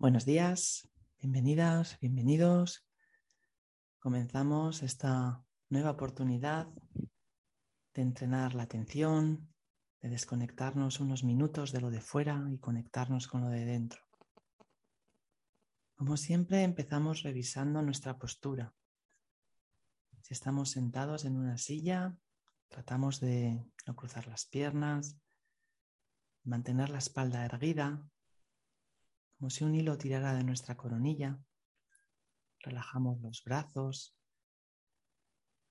Buenos días, bienvenidas, bienvenidos. Comenzamos esta nueva oportunidad de entrenar la atención, de desconectarnos unos minutos de lo de fuera y conectarnos con lo de dentro. Como siempre, empezamos revisando nuestra postura. Si estamos sentados en una silla, tratamos de no cruzar las piernas, mantener la espalda erguida, como si un hilo tirara de nuestra coronilla. Relajamos los brazos,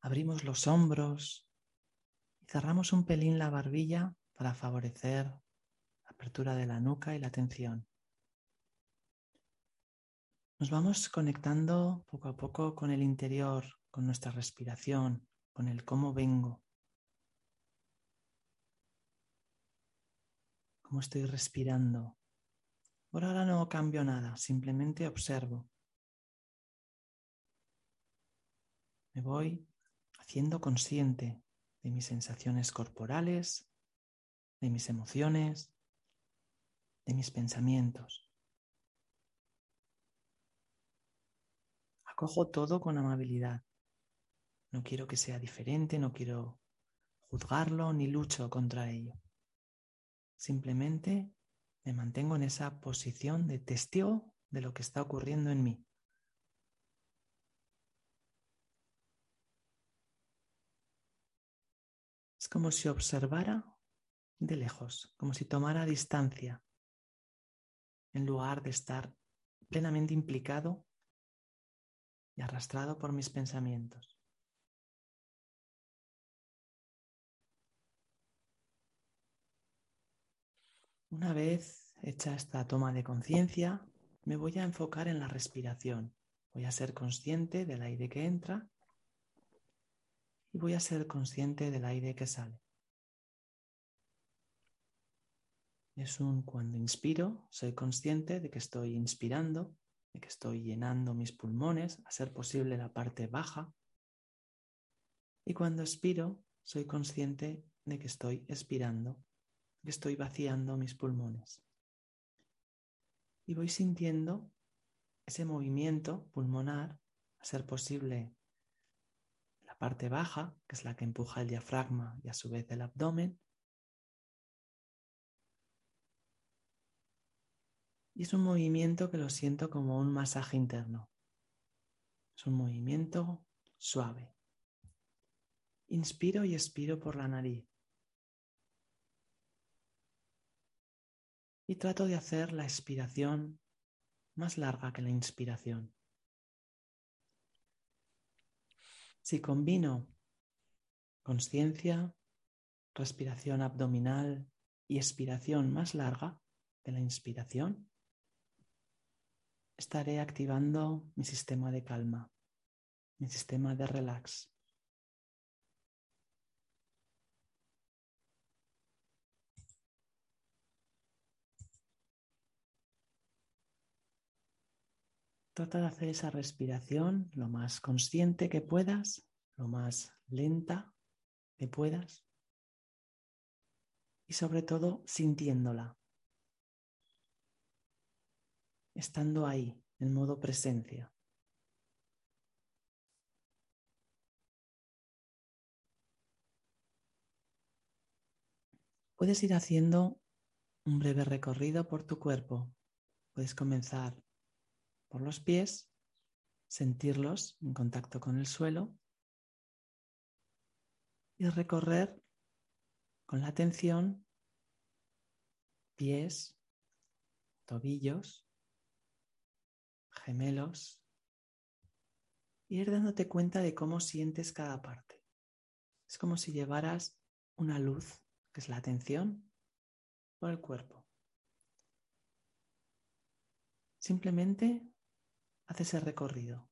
abrimos los hombros y cerramos un pelín la barbilla para favorecer la apertura de la nuca y la tensión. Nos vamos conectando poco a poco con el interior, con nuestra respiración, con el cómo vengo, cómo estoy respirando, por ahora no cambio nada, simplemente observo. Me voy haciendo consciente de mis sensaciones corporales, de mis emociones, de mis pensamientos. Acojo todo con amabilidad. No quiero que sea diferente, no quiero juzgarlo ni lucho contra ello. Simplemente me mantengo en esa posición de testigo de lo que está ocurriendo en mí. Es como si observara de lejos, como si tomara distancia, en lugar de estar plenamente implicado y arrastrado por mis pensamientos. Una vez hecha esta toma de conciencia, me voy a enfocar en la respiración. Voy a ser consciente del aire que entra y voy a ser consciente del aire que sale. Es un cuando inspiro, soy consciente de que estoy inspirando, de que estoy llenando mis pulmones, a ser posible la parte baja. Y cuando expiro, soy consciente de que estoy expirando, estoy vaciando mis pulmones. Y voy sintiendo ese movimiento pulmonar, a ser posible la parte baja, que es la que empuja el diafragma y a su vez el abdomen. Y es un movimiento que lo siento como un masaje interno. Es un movimiento suave. Inspiro y expiro por la nariz. Y trato de hacer la expiración más larga que la inspiración. Si combino conciencia, respiración abdominal y expiración más larga de la inspiración, estaré activando mi sistema de calma, mi sistema de relax. Trata de hacer esa respiración lo más consciente que puedas, lo más lenta que puedas y sobre todo sintiéndola, estando ahí en modo presencia. Puedes ir haciendo un breve recorrido por tu cuerpo. Puedes comenzar por los pies, sentirlos en contacto con el suelo y recorrer con la atención pies, tobillos, gemelos, y ir dándote cuenta de cómo sientes cada parte. Es como si llevaras una luz, que es la atención, por el cuerpo. Simplemente haz ese recorrido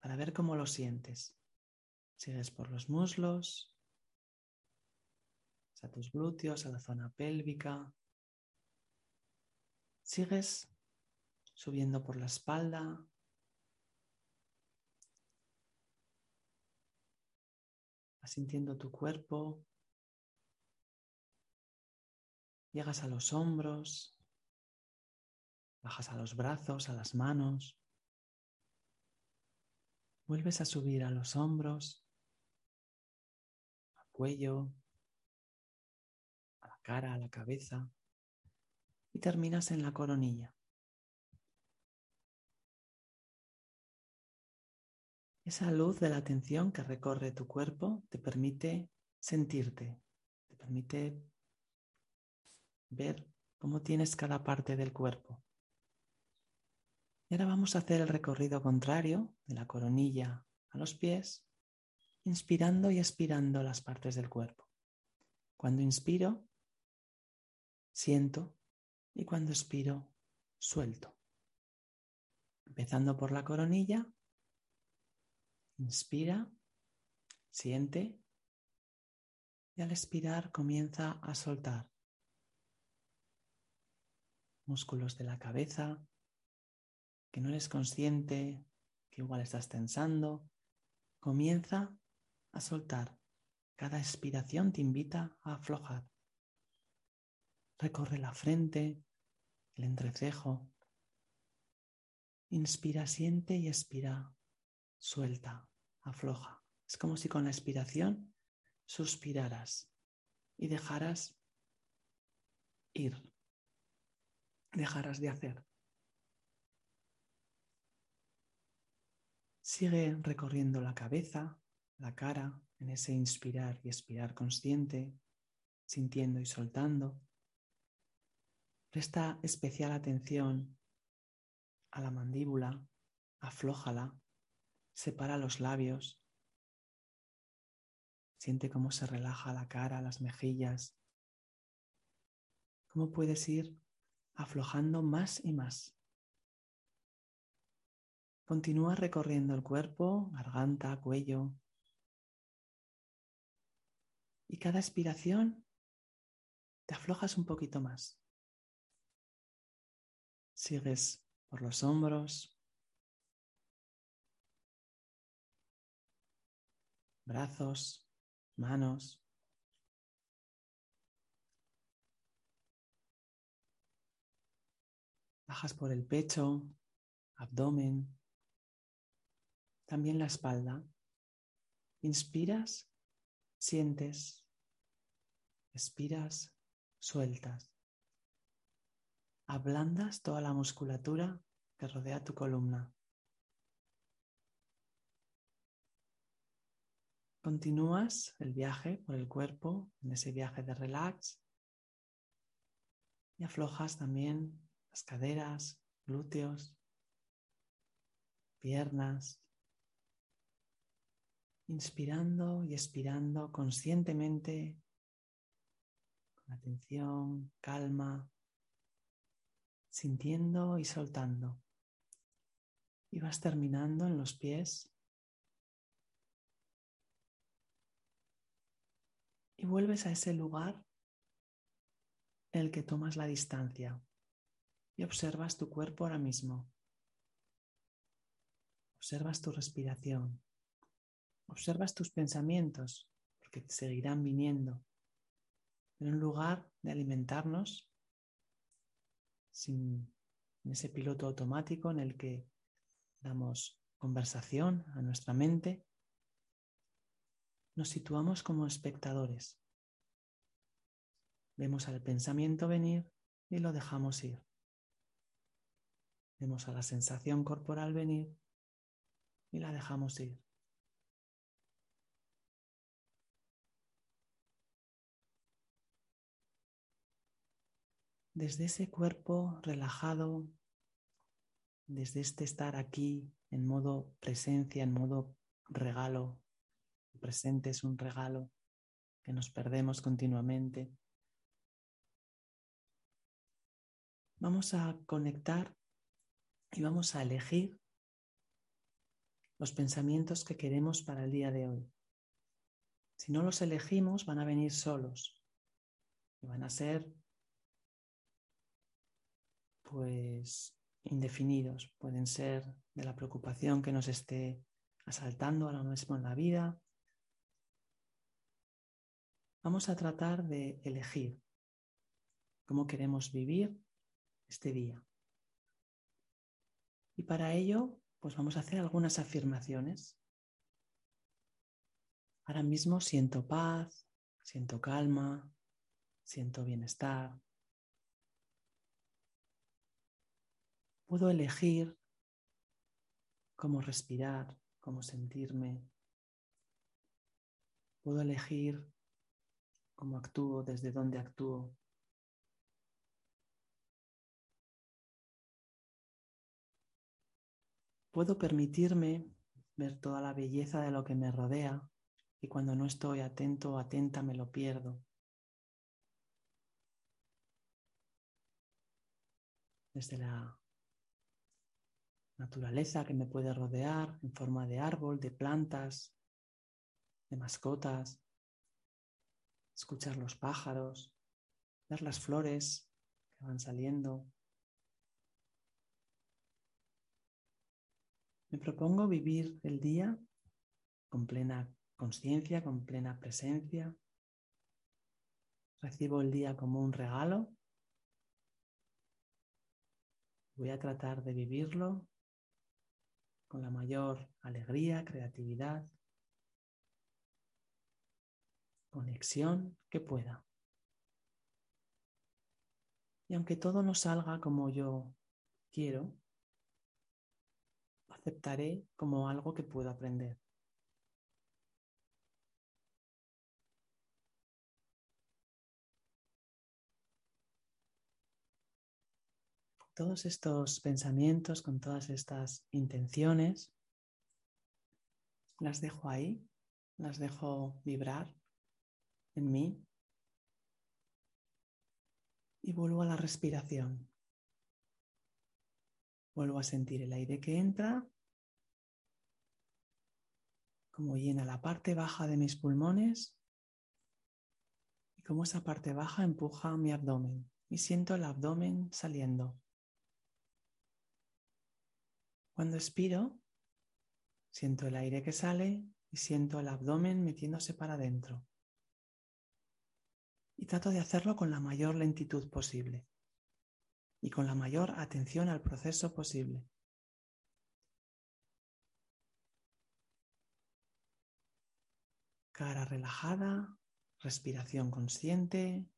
para ver cómo lo sientes. Sigues por los muslos, a tus glúteos, a la zona pélvica. Sigues subiendo por la espalda. Sintiendo tu cuerpo. Llegas a los hombros. Bajas a los brazos, a las manos. Vuelves a subir a los hombros, al cuello, a la cara, a la cabeza y terminas en la coronilla. Esa luz de la atención que recorre tu cuerpo te permite sentirte, te permite ver cómo tienes cada parte del cuerpo. Y ahora vamos a hacer el recorrido contrario de la coronilla a los pies, inspirando y expirando las partes del cuerpo. Cuando inspiro, siento y cuando expiro, suelto. Empezando por la coronilla, inspira, siente y al expirar comienza a soltar músculos de la cabeza, que no eres consciente, que igual estás tensando, comienza a soltar. Cada expiración te invita a aflojar. Recorre la frente, el entrecejo. Inspira, siente y expira. Suelta, afloja. Es como si con la expiración suspiraras y dejaras ir, dejaras de hacer. Sigue recorriendo la cabeza, la cara, en ese inspirar y expirar consciente, sintiendo y soltando. Presta especial atención a la mandíbula, aflójala, separa los labios, siente cómo se relaja la cara, las mejillas, cómo puedes ir aflojando más y más. Continúa recorriendo el cuerpo, garganta, cuello. Y cada expiración te aflojas un poquito más. Sigues por los hombros, brazos, manos. Bajas por el pecho, abdomen, también la espalda. Inspiras, sientes, expiras, sueltas. Ablandas toda la musculatura que rodea tu columna. Continúas el viaje por el cuerpo, en ese viaje de relax, y aflojas también las caderas, glúteos, piernas, inspirando y expirando conscientemente, con atención, calma, sintiendo y soltando. Y vas terminando en los pies. Y vuelves a ese lugar en el que tomas la distancia y observas tu cuerpo ahora mismo. Observas tu respiración. Observas tus pensamientos, porque te seguirán viniendo. En un lugar de alimentarnos sin en ese piloto automático en el que damos conversación a nuestra mente, nos situamos como espectadores. Vemos al pensamiento venir y lo dejamos ir. Vemos a la sensación corporal venir y la dejamos ir. Desde ese cuerpo relajado, desde este estar aquí en modo presencia, en modo regalo. Presente es un regalo que nos perdemos continuamente. Vamos a conectar Y vamos a elegir los pensamientos que queremos para el día de hoy. Si no los elegimos, van a venir solos y van a ser pues indefinidos. Pueden ser de la preocupación que nos esté asaltando ahora mismo en la vida. Vamos a tratar de elegir cómo queremos vivir este día. Y para ello, pues vamos a hacer algunas afirmaciones. Ahora mismo siento paz, siento calma, siento bienestar. Puedo elegir cómo respirar, cómo sentirme. Puedo elegir cómo actúo, desde dónde actúo. Puedo permitirme ver toda la belleza de lo que me rodea y cuando no estoy atento o atenta me lo pierdo. Desde la naturaleza que me puede rodear en forma de árbol, de plantas, de mascotas, escuchar los pájaros, ver las flores que van saliendo, Me propongo vivir el día con plena conciencia, con plena presencia. Recibo el día como un regalo. Voy a tratar de vivirlo con la mayor alegría, creatividad, conexión que pueda. Y aunque todo no salga como yo quiero, aceptaré como algo que puedo aprender. Todos estos pensamientos, con todas estas intenciones, las dejo ahí, las dejo vibrar en mí y vuelvo a la respiración. Vuelvo a sentir el aire que entra cómo llena la parte baja de mis pulmones y cómo esa parte baja empuja mi abdomen y siento el abdomen saliendo. Cuando expiro, siento el aire que sale y siento el abdomen metiéndose para adentro. Y trato de hacerlo con la mayor lentitud posible y con la mayor atención al proceso posible. cara relajada, respiración consciente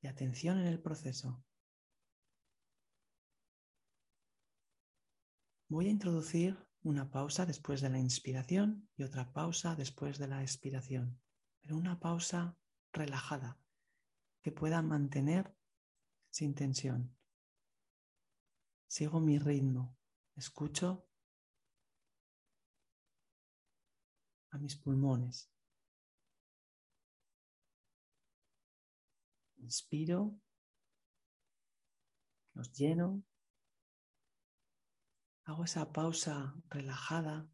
y atención en el proceso. Voy a introducir una pausa después de la inspiración y otra pausa después de la expiración, pero una pausa relajada que pueda mantener sin tensión. Sigo mi ritmo, escucho a mis pulmones. Inspiro, los lleno, hago esa pausa relajada,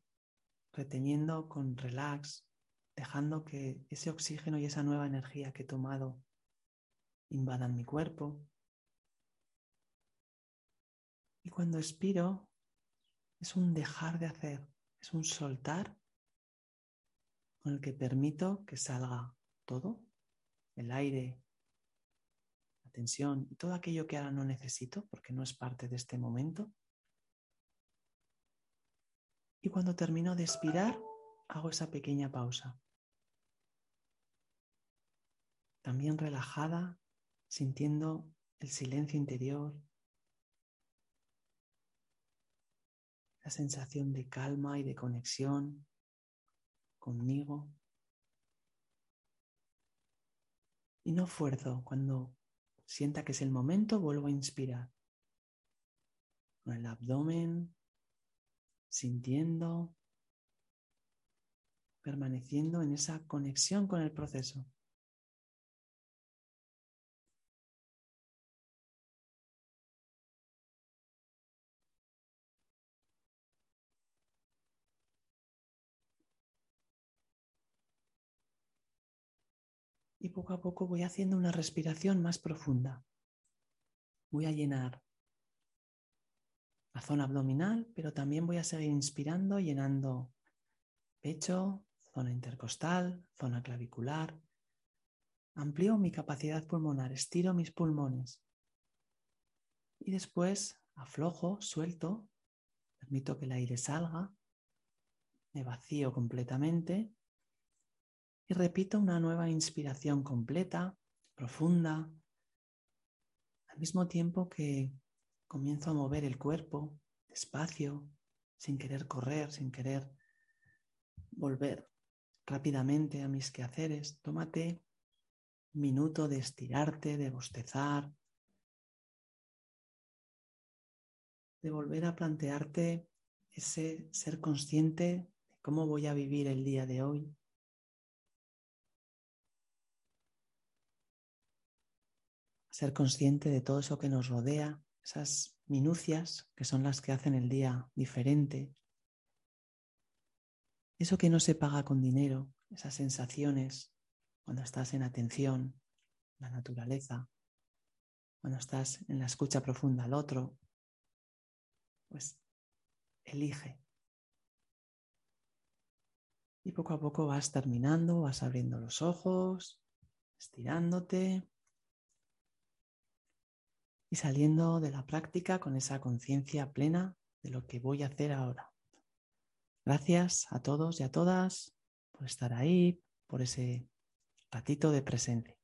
reteniendo con relax, dejando que ese oxígeno y esa nueva energía que he tomado invadan mi cuerpo. Y cuando expiro, es un dejar de hacer, es un soltar con el que permito que salga todo, el aire, tensión y todo aquello que ahora no necesito porque no es parte de este momento. Y cuando termino de expirar, hago esa pequeña pausa. También relajada, sintiendo el silencio interior, la sensación de calma y de conexión conmigo. Y no fuerzo cuando sienta que es el momento, vuelvo a inspirar. Con el abdomen, sintiendo, permaneciendo en esa conexión con el proceso. Y poco a poco voy haciendo una respiración más profunda. Voy a llenar la zona abdominal, pero también voy a seguir inspirando, llenando pecho, zona intercostal, zona clavicular. Amplío mi capacidad pulmonar, estiro mis pulmones. Y después aflojo, suelto, permito que el aire salga, me vacío completamente y repito una nueva inspiración completa, profunda, al mismo tiempo que comienzo a mover el cuerpo despacio, sin querer correr, sin querer volver rápidamente a mis quehaceres. Tómate un minuto de estirarte, de bostezar, de volver a plantearte ese ser consciente de cómo voy a vivir el día de hoy. Ser consciente de todo eso que nos rodea, esas minucias que son las que hacen el día diferente. Eso que no se paga con dinero, esas sensaciones cuando estás en atención, la naturaleza, cuando estás en la escucha profunda al otro, pues elige. Y poco a poco vas terminando, vas abriendo los ojos, estirándote y saliendo de la práctica con esa conciencia plena de lo que voy a hacer ahora. Gracias a todos y a todas por estar ahí, por ese ratito de presencia.